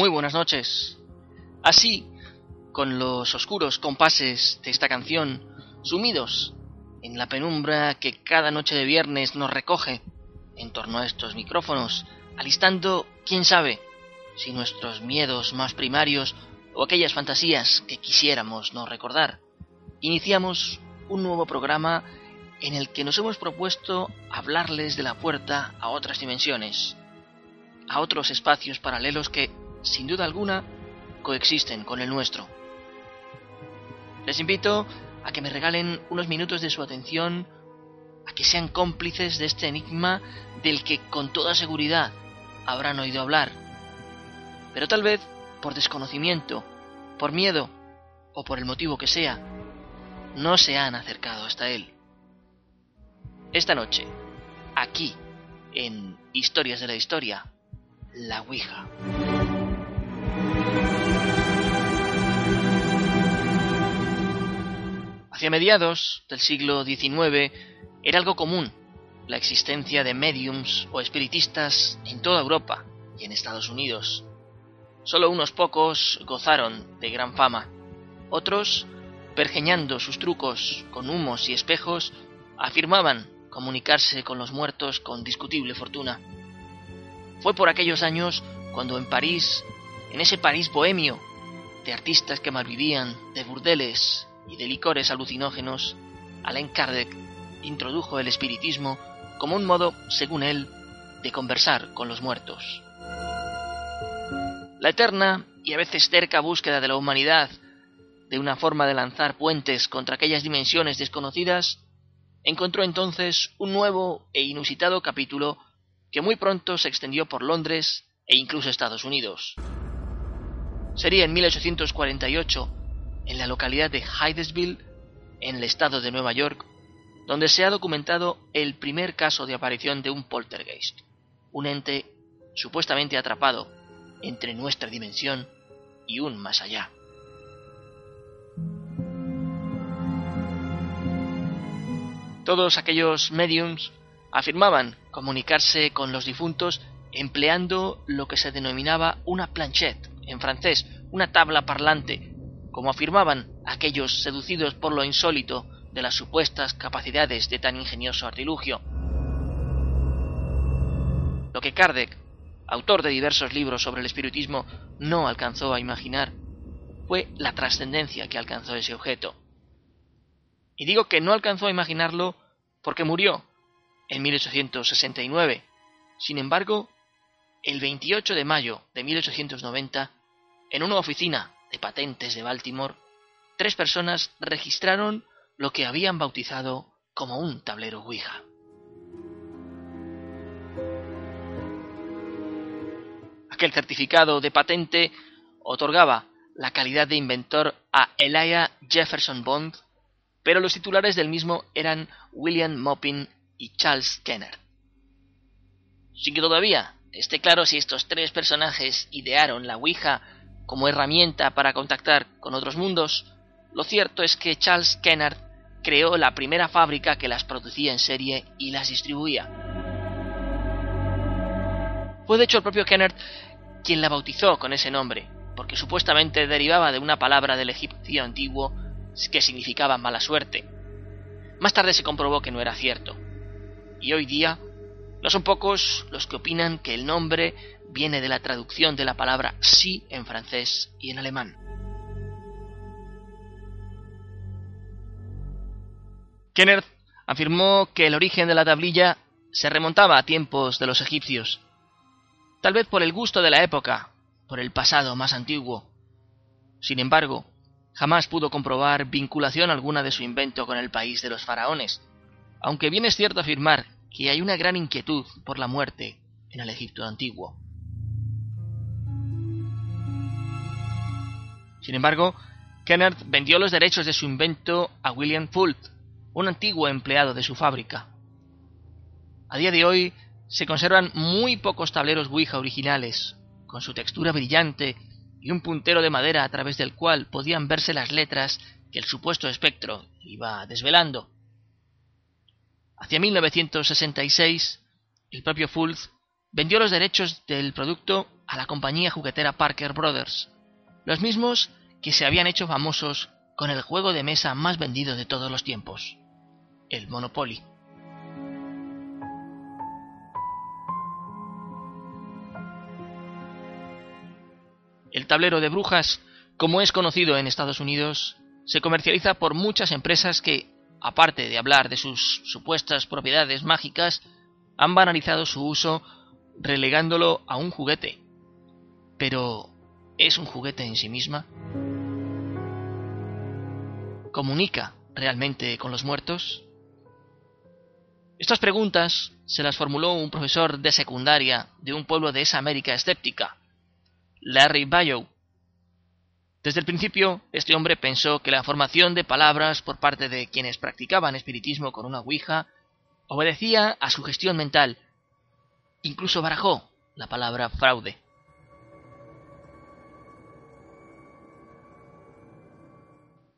Muy buenas noches. Así, con los oscuros compases de esta canción, sumidos en la penumbra que cada noche de viernes nos recoge en torno a estos micrófonos, alistando, quién sabe, si nuestros miedos más primarios o aquellas fantasías que quisiéramos no recordar, iniciamos un nuevo programa en el que nos hemos propuesto hablarles de la puerta a otras dimensiones, a otros espacios paralelos que, sin duda alguna, coexisten con el nuestro. Les invito a que me regalen unos minutos de su atención, a que sean cómplices de este enigma del que con toda seguridad habrán oído hablar, pero tal vez por desconocimiento, por miedo o por el motivo que sea, no se han acercado hasta él. Esta noche, aquí, en Historias de la Historia, la Ouija. Hacia mediados del siglo XIX era algo común la existencia de mediums o espiritistas en toda Europa y en Estados Unidos. Solo unos pocos gozaron de gran fama. Otros, pergeñando sus trucos con humos y espejos, afirmaban comunicarse con los muertos con discutible fortuna. Fue por aquellos años cuando en París, en ese París bohemio, de artistas que malvivían, de burdeles y de licores alucinógenos, Alain Kardec introdujo el espiritismo como un modo, según él, de conversar con los muertos. La eterna y a veces cerca búsqueda de la humanidad de una forma de lanzar puentes contra aquellas dimensiones desconocidas, encontró entonces un nuevo e inusitado capítulo que muy pronto se extendió por Londres e incluso Estados Unidos. Sería en 1848 en la localidad de Hydesville, en el estado de Nueva York, donde se ha documentado el primer caso de aparición de un poltergeist, un ente supuestamente atrapado entre nuestra dimensión y un más allá. Todos aquellos mediums afirmaban comunicarse con los difuntos empleando lo que se denominaba una planchette, en francés, una tabla parlante, como afirmaban aquellos seducidos por lo insólito de las supuestas capacidades de tan ingenioso artilugio. Lo que Kardec, autor de diversos libros sobre el espiritismo, no alcanzó a imaginar fue la trascendencia que alcanzó ese objeto. Y digo que no alcanzó a imaginarlo porque murió en 1869. Sin embargo, el 28 de mayo de 1890, en una oficina de patentes de Baltimore, tres personas registraron lo que habían bautizado como un tablero Ouija. Aquel certificado de patente otorgaba la calidad de inventor a Elijah Jefferson Bond, pero los titulares del mismo eran William Moppin y Charles Kenner. Sin que todavía esté claro si estos tres personajes idearon la Ouija como herramienta para contactar con otros mundos, lo cierto es que Charles Kennard creó la primera fábrica que las producía en serie y las distribuía. Fue de hecho el propio Kennard quien la bautizó con ese nombre, porque supuestamente derivaba de una palabra del egipcio antiguo que significaba mala suerte. Más tarde se comprobó que no era cierto. Y hoy día no son pocos los que opinan que el nombre viene de la traducción de la palabra sí en francés y en alemán. Kenneth afirmó que el origen de la tablilla se remontaba a tiempos de los egipcios, tal vez por el gusto de la época, por el pasado más antiguo. Sin embargo, jamás pudo comprobar vinculación alguna de su invento con el país de los faraones, aunque bien es cierto afirmar que hay una gran inquietud por la muerte en el Egipto antiguo. Sin embargo, Kenneth vendió los derechos de su invento a William Fult, un antiguo empleado de su fábrica. A día de hoy se conservan muy pocos tableros Ouija originales, con su textura brillante y un puntero de madera a través del cual podían verse las letras que el supuesto espectro iba desvelando. Hacia 1966, el propio Fultz vendió los derechos del producto a la compañía juguetera Parker Brothers, los mismos que se habían hecho famosos con el juego de mesa más vendido de todos los tiempos, el Monopoly. El tablero de brujas, como es conocido en Estados Unidos, se comercializa por muchas empresas que, aparte de hablar de sus supuestas propiedades mágicas, han banalizado su uso relegándolo a un juguete. Pero, ¿es un juguete en sí misma? ¿Comunica realmente con los muertos? Estas preguntas se las formuló un profesor de secundaria de un pueblo de esa América escéptica, Larry Bayo. Desde el principio, este hombre pensó que la formación de palabras por parte de quienes practicaban espiritismo con una ouija obedecía a su gestión mental. Incluso barajó la palabra fraude.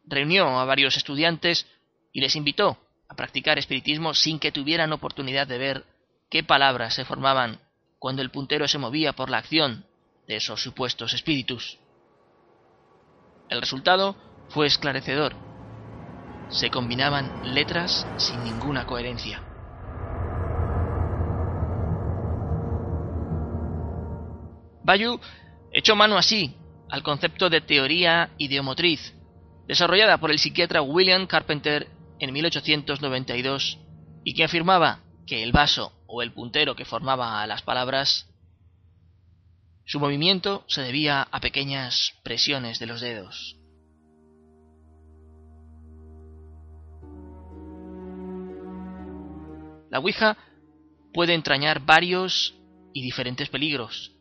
Reunió a varios estudiantes y les invitó a practicar espiritismo sin que tuvieran oportunidad de ver qué palabras se formaban cuando el puntero se movía por la acción de esos supuestos espíritus. El resultado fue esclarecedor. Se combinaban letras sin ninguna coherencia. Bayu echó mano así al concepto de teoría ideomotriz, desarrollada por el psiquiatra William Carpenter en 1892, y que afirmaba que el vaso o el puntero que formaba las palabras su movimiento se debía a pequeñas presiones de los dedos. La Ouija puede entrañar varios y diferentes peligros,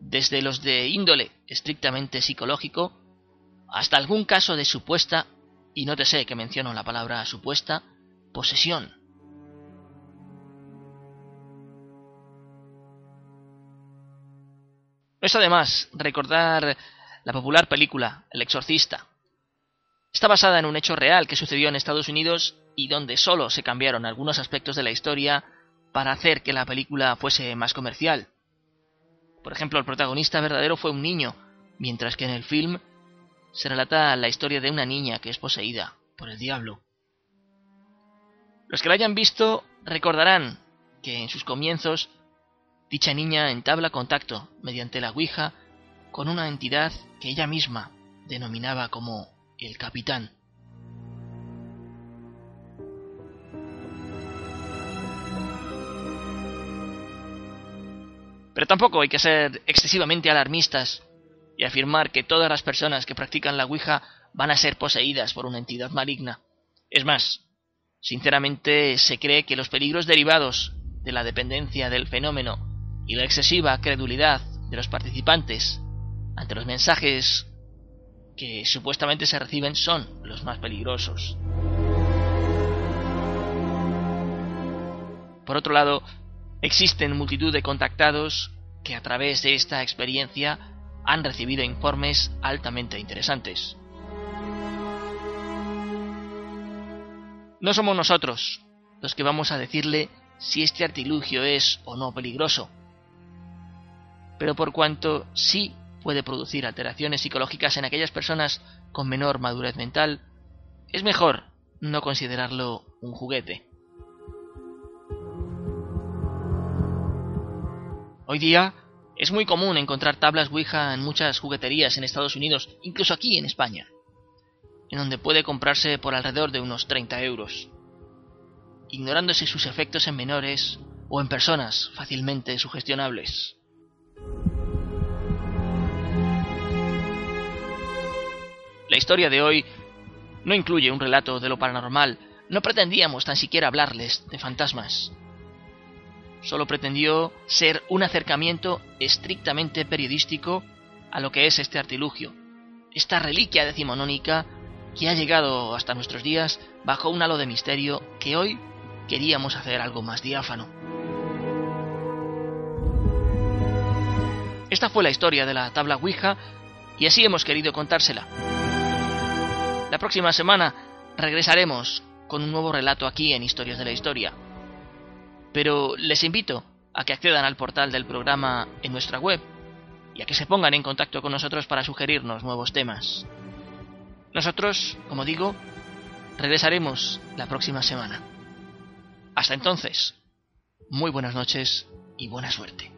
desde los de índole estrictamente psicológico hasta algún caso de supuesta, y no te sé que menciono la palabra supuesta, posesión. Es además recordar la popular película El Exorcista. Está basada en un hecho real que sucedió en Estados Unidos y donde solo se cambiaron algunos aspectos de la historia para hacer que la película fuese más comercial. Por ejemplo, el protagonista verdadero fue un niño, mientras que en el film se relata la historia de una niña que es poseída por el diablo. Los que la hayan visto recordarán que en sus comienzos Dicha niña entabla contacto mediante la Ouija con una entidad que ella misma denominaba como el capitán. Pero tampoco hay que ser excesivamente alarmistas y afirmar que todas las personas que practican la Ouija van a ser poseídas por una entidad maligna. Es más, sinceramente se cree que los peligros derivados de la dependencia del fenómeno y la excesiva credulidad de los participantes ante los mensajes que supuestamente se reciben son los más peligrosos. Por otro lado, existen multitud de contactados que a través de esta experiencia han recibido informes altamente interesantes. No somos nosotros los que vamos a decirle si este artilugio es o no peligroso, pero por cuanto sí puede producir alteraciones psicológicas en aquellas personas con menor madurez mental, es mejor no considerarlo un juguete. Hoy día es muy común encontrar tablas Ouija en muchas jugueterías en Estados Unidos, incluso aquí en España, en donde puede comprarse por alrededor de unos 30 euros. ignorándose sus efectos en menores o en personas fácilmente sugestionables. La historia de hoy no incluye un relato de lo paranormal, no pretendíamos tan siquiera hablarles de fantasmas. Solo pretendió ser un acercamiento estrictamente periodístico a lo que es este artilugio, esta reliquia decimonónica que ha llegado hasta nuestros días bajo un halo de misterio que hoy queríamos hacer algo más diáfano. Esta fue la historia de la tabla Ouija y así hemos querido contársela. La próxima semana regresaremos con un nuevo relato aquí en Historias de la Historia. Pero les invito a que accedan al portal del programa en nuestra web y a que se pongan en contacto con nosotros para sugerirnos nuevos temas. Nosotros, como digo, regresaremos la próxima semana. Hasta entonces, muy buenas noches y buena suerte.